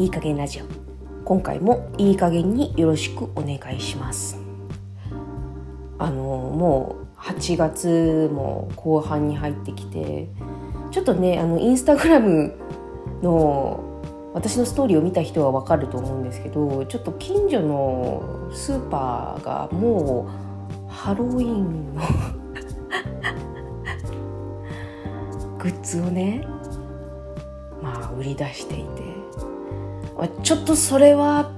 いい加減ラジオ。今回もいい加減によろしくお願いします。あのもう8月も後半に入ってきてちょっとねあのインスタグラムの私のストーリーを見た人はわかると思うんですけどちょっと近所のスーパーがもうハロウィンの グッズをねまあ売り出していて。ちょっとそれは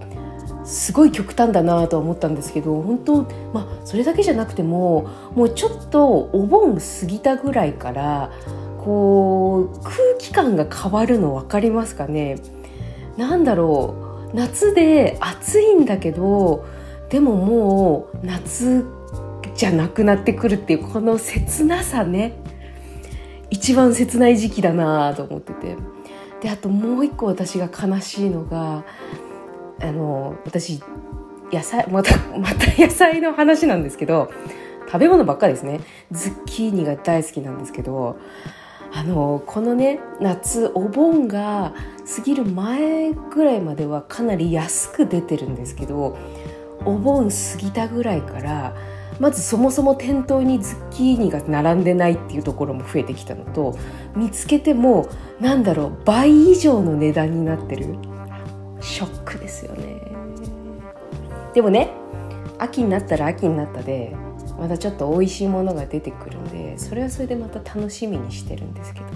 すごい極端だなと思ったんですけど本当まあそれだけじゃなくてももうちょっとお盆過ぎたぐらいからこう空気感が変わるの分かりますかね？なんだろう。夏で暑いんだけどでももう夏じゃなくなってくるっていうこの切なさね。一番切ない時期だなと思ってて。であともう一個私が悲しいのがあの私野菜またまた野菜の話なんですけど食べ物ばっかりですね。ズッキーニが大好きなんですけどあのこのね夏お盆が過ぎる前ぐらいまではかなり安く出てるんですけどお盆過ぎたぐらいからまずそもそも店頭にズッキーニが並んでないっていうところも増えてきたのと見つけてもなんだろう倍以上の値段になってる。ショックですよね。でもね秋になったら秋になったでまたちょっと美味しいものが出てくるんでそれはそれでまた楽しみにしてるんですけど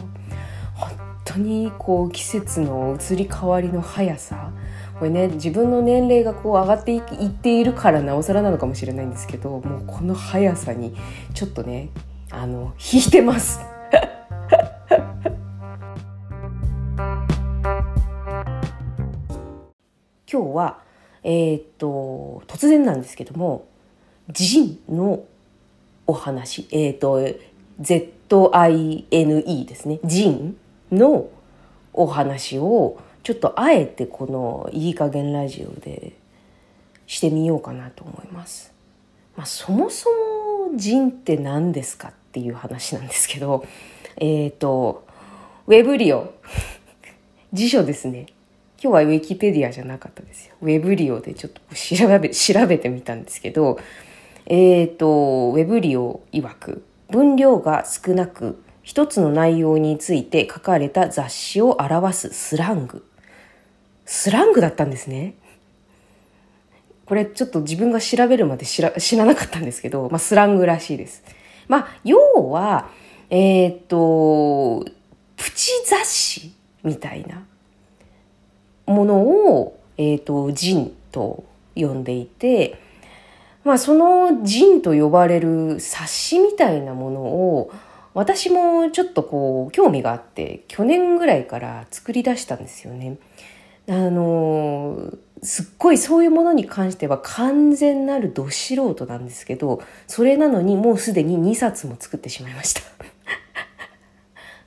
本当にこう季節の移り変わりの速さこれね自分の年齢がこう上がっていっているからなおさらなのかもしれないんですけどもうこの速さにちょっとねあの引いてます。今日はえー、っと突然なんですけどもジンのお話えー、っと ZINE ですね。ジンのお話をちょっとあえてこのいい加減ラジオでしてみようかなと思います。まあ、そもそもジンって何ですかっていう話なんですけど、えっ、ー、と、ウェブリオ。辞書ですね。今日はウィキペディアじゃなかったですよ。ウェブリオでちょっと調べ、調べてみたんですけど、えっ、ー、と、ウェブリオ曰く、分量が少なく、一つの内容について書かれた雑誌を表すスラング。スラングだったんですね。これちょっと自分が調べるまで知ら知らなかったんですけど、まあ、スラングらしいです。まあ、要は、えっ、と、プチ雑誌みたいなものを、えっ、と、ジンと呼んでいて、まあ、そのジンと呼ばれる冊子みたいなものを、私もちょっとこう、興味があって、去年ぐらいから作り出したんですよね。あのすっごいそういうものに関しては完全なるど素人なんですけどそれなのにもうすでに2冊も作ってしまいました。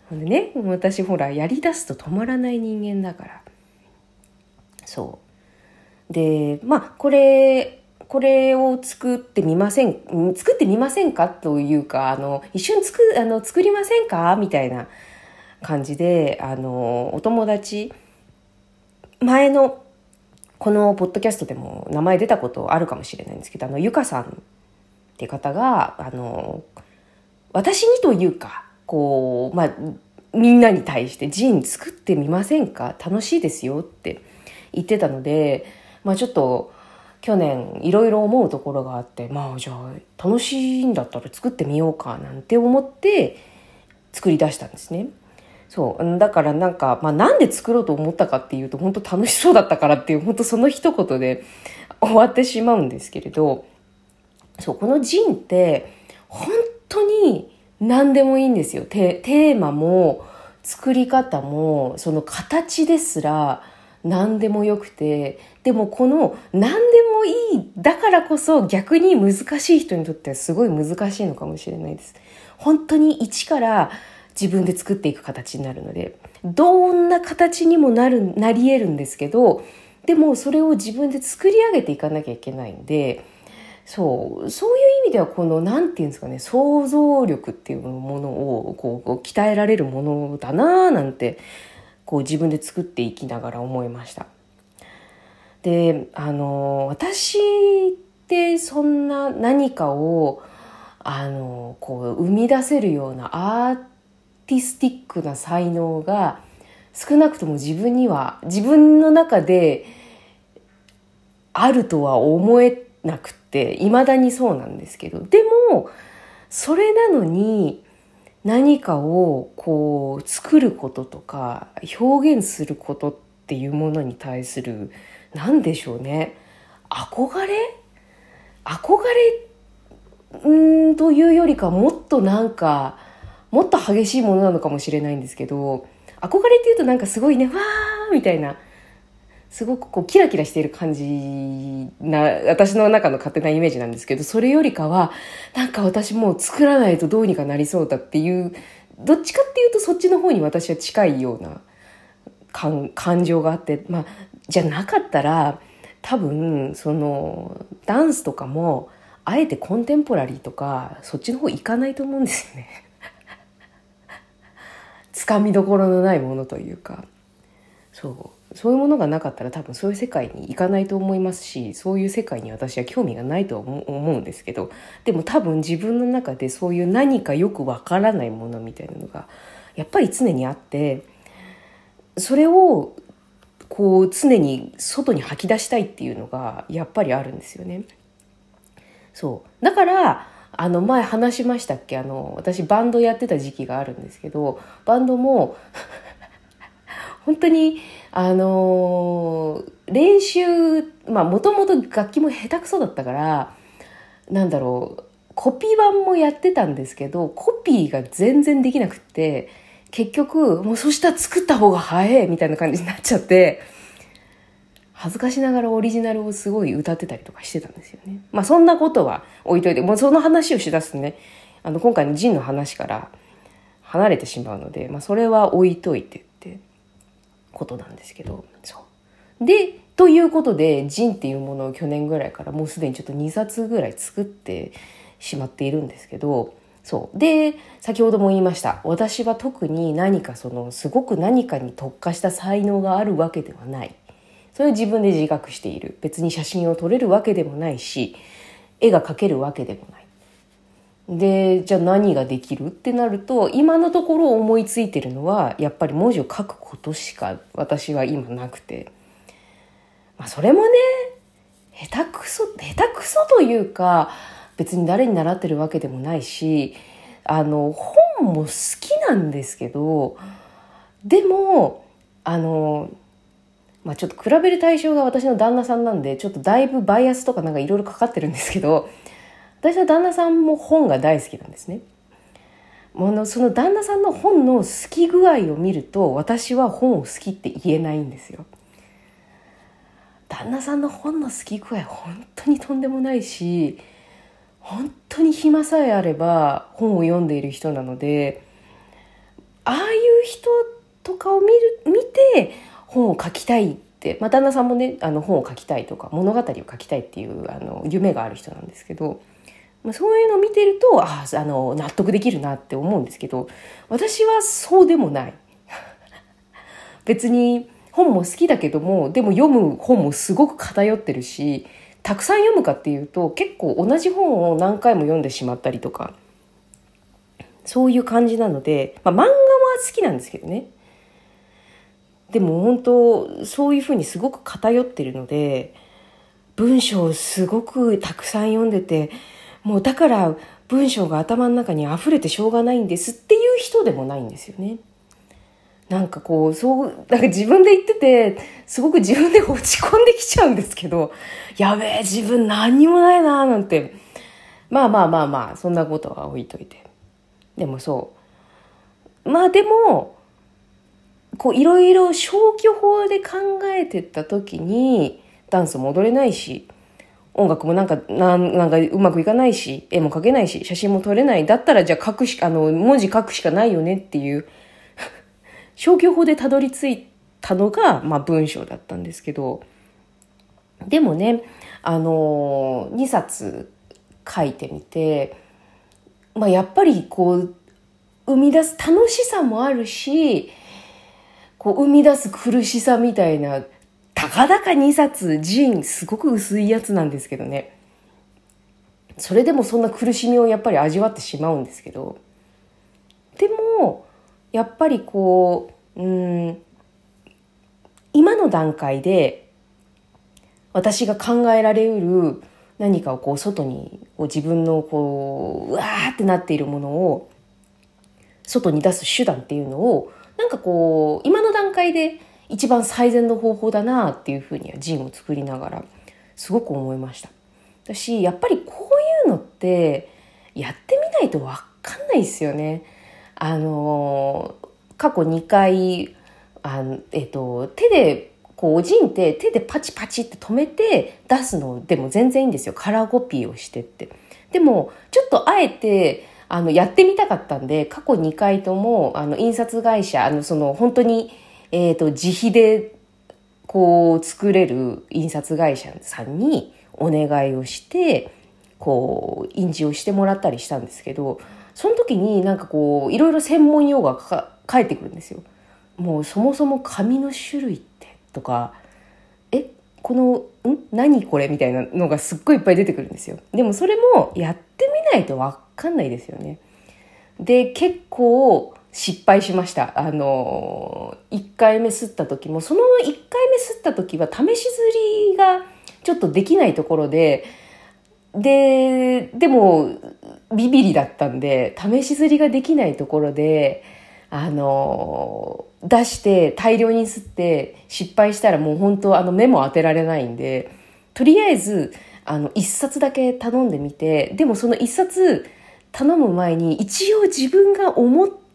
でね私ほらやりだすと止まらない人間だから。そう。でまあこれこれを作ってみません作ってみませんかというかあの一緒に作あの作りませんか？みたいな感じであのお友達前のこのポッドキャストでも名前出たことあるかもしれないんですけどあのゆかさんって方があの私にというかこうまあみんなに対してジン作ってみませんか？楽しいですよって言ってたのでまあちょっと去年いろいろ思うところがあってまあじゃあ楽しいんだったら作ってみようかなんて思って作り出したんですね。そうだからなんか、まあ、なんで作ろうと思ったかっていうと本当楽しそうだったからっていう本当その一言で 終わってしまうんですけれどそうこのジンって本当に何でもいいんですよテーマも作り方もその形ですら何でもよくてでもこの何でもいいだからこそ逆に難しい人にとってはすごい難しいのかもしれないです。本当に一から自分で作っていく形になるのでどんな形にもなるなり得るんですけどでもそれを自分で作り上げていかなきゃいけないんでそうそういう意味ではこの何て言うんですかね想像力っていうものをこう鍛えられるものだなーなんてこう自分で作っていきながら思いました。であの私ってそんな何かをあのこう生み出せるようなアーティスティックな才能が少なくとも自分には自分の中であるとは思えなくっていまだにそうなんですけど。でもそれなのに何かをこう作ることとか表現することっていうものに対する何でしょうね。憧れ？憧れんというよりかもっとなんかもっと激しいものなのかもしれないんですけど憧れっていうとなんかすごいねわーみたいなすごくこうキラキラしている感じな私の中の勝手なイメージなんですけどそれよりかはなんか私もう作らないとどうにかなりそうだっていうどっちかっていうとそっちの方に私は近いような感感情があってまあじゃなかったら多分そのダンスとかもあえてコンテンポラリーとかそっちの方行かないと思うんですよね。つかみどころのないものというかそうそういうものがなかったら多分そういう世界に行かないと思いますしそういう世界に私は興味がないと思うんですけどでも多分自分の中でそういう何かよくわからないものみたいなのがやっぱり常にあってそれをこう常に外に吐き出したいっていうのがやっぱりあるんですよね。そうだからあの前話しましたっけ？あの私バンドやってた時期があるんですけどバンドも 本当にあのー、練習まあもともと楽器も下手くそだったからなんだろうコピー版もやってたんですけどコピーが全然できなくって結局もうそしたら作った方が早いみたいな感じになっちゃって恥ずかしながらオリジナルをすごい歌ってたりとかしてたんですよね。まあそんなことは置いといてもうその話をしだすとねあの今回のジンの話から離れてしまうので、まあ、それは置いといてってことなんですけど。そう。でということでジンっていうものを去年ぐらいからもうすでにちょっと2冊ぐらい作ってしまっているんですけどそう。で先ほども言いました。私は特に何かそのすごく何かに特化した才能があるわけではない。それを自分で自覚している。別に写真を撮れるわけでもないし絵が描けるわけでもない。でじゃあ何ができるってなると今のところ思いついてるのはやっぱり文字を書くことしか私は今なくて。まあそれもね下手くそ下手くそというか別に誰に習ってるわけでもないしあの本も好きなんですけどでもあのまあちょっと比べる対象が私の旦那さんなんでちょっとだいぶバイアスとかなんかいろいろかかってるんですけど私の旦那さんも本が大好きなんですね。ものその旦那さんの本の好き具合を見ると私は本を好きって言えないんですよ。旦那さんの本の好き具合本当にとんでもないし本当に暇さえあれば本を読んでいる人なのでああいう人とかを見る見て本を書きたいって、まあ、旦那さんもねあの本を書きたいとか物語を書きたいっていうあの夢がある人なんですけど、まあ、そういうのを見てるとああの納得できるなって思うんですけど私はそうでもない。別に本も好きだけどもでも読む本もすごく偏ってるしたくさん読むかっていうと結構同じ本を何回も読んでしまったりとかそういう感じなので、まあ、漫画は好きなんですけどねでも本当そういうふうにすごく偏ってるので文章をすごくたくさん読んでてもうだから文章が頭の中に溢れてしょうがないんですっていう人でもないんですよね。なんかこう、そう、なんか自分で言ってて、すごく自分で落ち込んできちゃうんですけど、やべえ、自分何にもないなーなんて。まあまあまあまあ、そんなことは置いといて。でもそう。まあでも、こういろいろ消去法で考えてった時に、ダンスも踊れないし、音楽もなんか、なんなんかうまくいかないし、絵も描けないし、写真も撮れない。だったらじゃあ書くし、あの、文字書くしかないよねっていう 消去法でたどり着いたのが、まあ、文章だったんですけど、でもね、あの、2冊書いてみて、まあ、やっぱりこう、生み出す楽しさもあるし、こう生み出す苦しさみたいな、たかだか2冊ジンすごく薄いやつなんですけどね。それでもそんな苦しみをやっぱり味わってしまうんですけど。でもやっぱりこううん今の段階で私が考えられうる何かをこう外に自分のこううわーってなっているものを外に出す手段っていうのをなんかこう今の段階で一番最善の方法だなっていうふうにはジンを作りながらすごく思いました。私やっぱりこういうのってやってみないと分かんないですよね。あの過去2回あの、えっと、手でこうおじんって手でパチパチって止めて出すのでも全然いいんですよカラーコピーをしてって。でもちょっとあえてあのやってみたかったんで過去2回ともあの印刷会社あのその本当に、えーと、自費でこう作れる印刷会社さんにお願いをしてこう印字をしてもらったりしたんですけどその時になんかこういろいろ専門用語が返ってくるんですよ。もうそもそも紙の種類ってとかえこのん何これみたいなのがすっごいいっぱい出てくるんですよ。でもそれもやってみないと分かんないですよね。で結構失敗しました。あの1回目吸った時もその1回目吸った時は試し刷りがちょっとできないところでででもビビリだったんで試し刷りができないところであの出して大量に吸って失敗したらもう本当あの目も当てられないんでとりあえずあの1冊だけ頼んでみてでもその1冊頼む前に一応自分が思って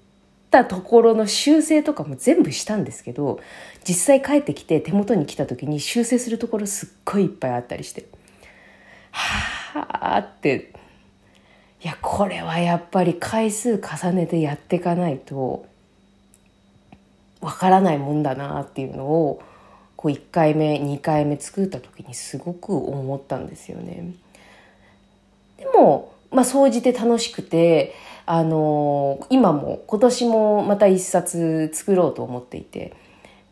たところの修正とかも全部したんですけど実際帰ってきて手元に来た時に修正するところすっごいいっぱいあったりしてはあっていやこれはやっぱり回数重ねてやっていかないとわからないもんだなっていうのをこう1回目2回目作った時にすごく思ったんですよね。でもまあ総じて楽しくてあの今も今年もまた一冊作ろうと思っていて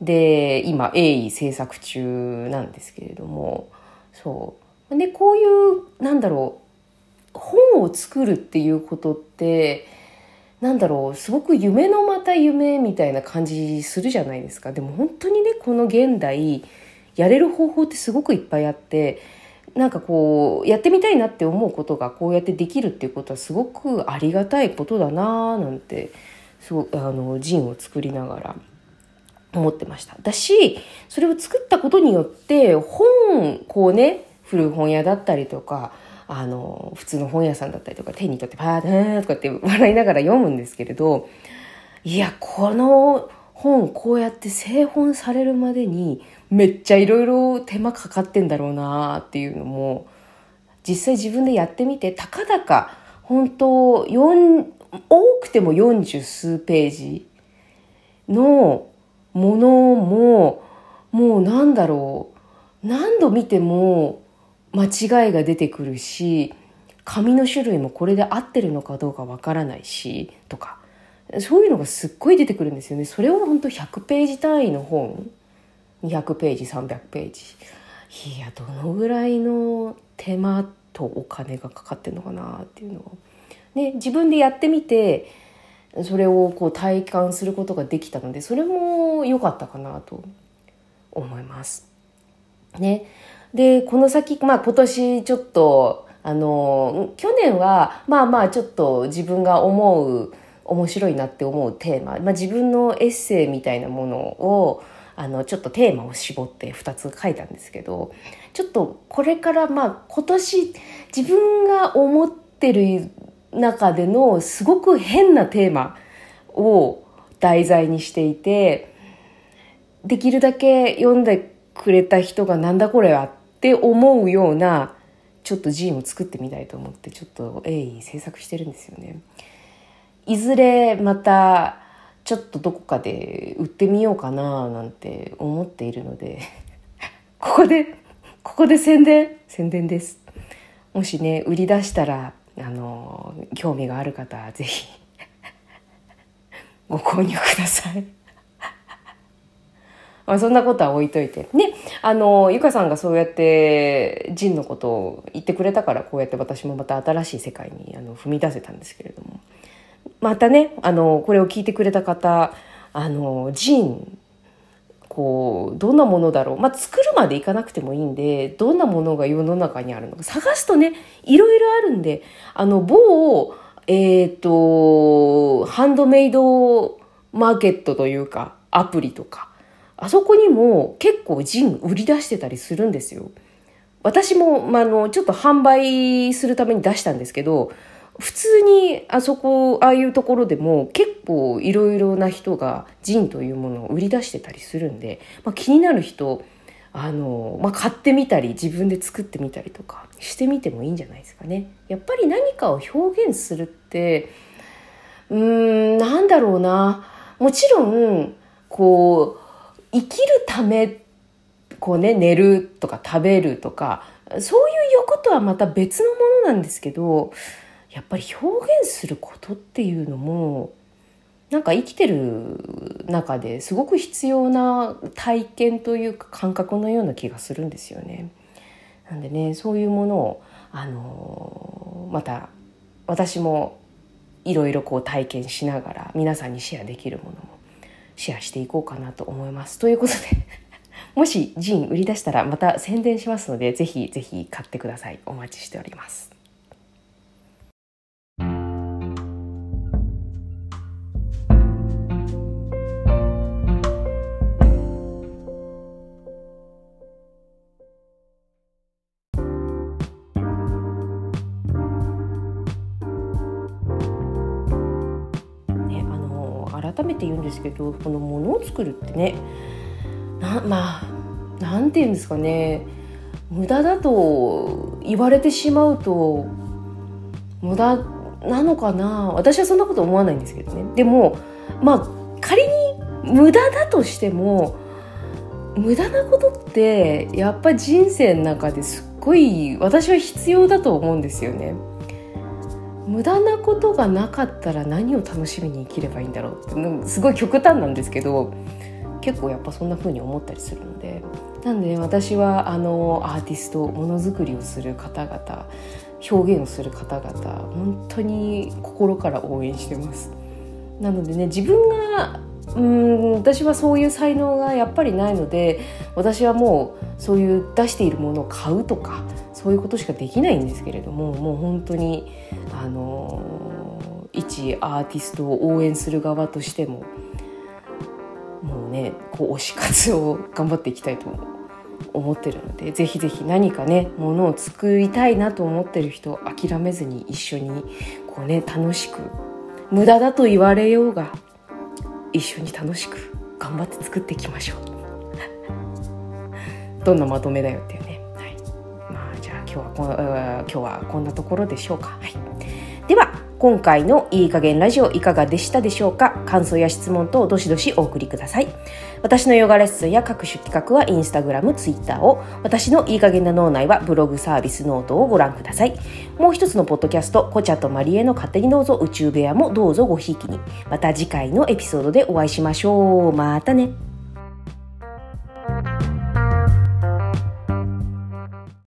で今鋭意制作中なんですけれどもそう。でこういうなんだろう本を作るっていうことってなんだろうすごく夢のまた夢みたいな感じするじゃないですか。でも本当にねこの現代やれる方法ってすごくいっぱいあってなんかこうやってみたいなって思うことがこうやってできるっていうことはすごくありがたいことだなーなんてすごあのジンを作りながら。思ってました。だしそれを作ったことによって本こうね古本屋だったりとかあの、普通の本屋さんだったりとか手に取ってパーッとかって笑いながら読むんですけれど、いや、この本こうやって製本されるまでにめっちゃいろいろ手間かかってんだろうなっていうのも、実際自分でやってみて、たかだか、本当4多くても40数ページのものも、もうなんだろう、何度見ても間違いが出てくるし紙の種類もこれで合ってるのかどうかわからないしとかそういうのがすっごい出てくるんですよね。それを本当100ページ単位の本200ページ300ページ。いやどのぐらいの手間とお金がかかってるのかなっていうのを、ね、自分でやってみてそれをこう体感することができたのでそれも良かったかなと思います。ね、で、この先、まあ今年ちょっと、あの、去年は、まあまあちょっと自分が思う、面白いなって思うテーマ、まあ自分のエッセイみたいなものを、あの、ちょっとテーマを絞って2つ書いたんですけど、ちょっとこれからまあ今年自分が思ってる中でのすごく変なテーマを題材にしていて、できるだけ読んでくれた人がなんだこれはって思うようなちょっとジーンを作ってみたいと思ってちょっと鋭意制作してるんですよね。いずれまたちょっとどこかで売ってみようかななんて思っているので ここでここで宣伝？宣伝です。もしね売り出したらあの興味がある方は是非ご購入ください。まあ、そんなことは置いといて。ね、あのゆかさんがそうやってジンのことを言ってくれたからこうやって私もまた新しい世界にあの踏み出せたんですけれどもまたねあのこれを聞いてくれた方あのジンこうどんなものだろう、まあ、作るまでいかなくてもいいんでどんなものが世の中にあるのか探すとねいろいろあるんであの某えっ、ー、とハンドメイドマーケットというかアプリとかあそこにも結構ジン売り出してたりするんですよ。私も、まあ、のちょっと販売するために出したんですけど普通にあそこああいうところでも結構いろいろな人がジンというものを売り出してたりするんで、まあ、気になる人あの、まあ、買ってみたり自分で作ってみたりとかしてみてもいいんじゃないですかね。やっぱり何かを表現するってうーんなんだろうなもちろんこう生きるためこうね寝るとか食べるとかそういう欲とはまた別のものなんですけどやっぱり表現することっていうのもなんか生きてる中ですごく必要な体験というか感覚のような気がするんですよね。なんでねそういうものをあのまた私もいろいろこう体験しながら皆さんにシェアできるものもシェアしていこうかなと思います。ということで もしジン売り出したらまた宣伝しますのでぜひぜひ買ってください。お待ちしております。ですけどこのものを作るってねなまあなんて言うんですかね無駄だと言われてしまうと無駄なのかな私はそんなこと思わないんですけどねでもまあ仮に無駄だとしても無駄なことってやっぱ人生の中ですっごい私は必要だと思うんですよね。無駄なことがなかったら何を楽しみに生きればいいんだろうってすごい極端なんですけど結構やっぱそんな風に思ったりするのでなんで、ね、私はあのアーティストものづくりをする方々表現をする方々本当に心から応援してます。なのでね自分がうん私はそういう才能がやっぱりないので私はもうそういう出しているものを買うとかそういうことしかできないんですけれどももう本当にあの一アーティストを応援する側としてももうねこう推し活を頑張っていきたいと思ってるのでぜひぜひ何かねものを作りたいなと思ってる人諦めずに一緒にこうね楽しく無駄だと言われようが一緒に楽しく頑張って作っていきましょう。どんなまとめだよっていうね、今日はこ今日はこんなところでしょうか、はい、では今回のいい加減ラジオいかがでしたでしょうか。感想や質問等どしどしお送りください。私のヨガレッスンや各種企画はインスタグラム、ツイッターを。私のいい加減な脳内はブログサービスノートをご覧ください。もう一つのポッドキャストコチャとマリエの勝手にどうぞ宇宙部屋もどうぞごひいきに。また次回のエピソードでお会いしましょう。またね。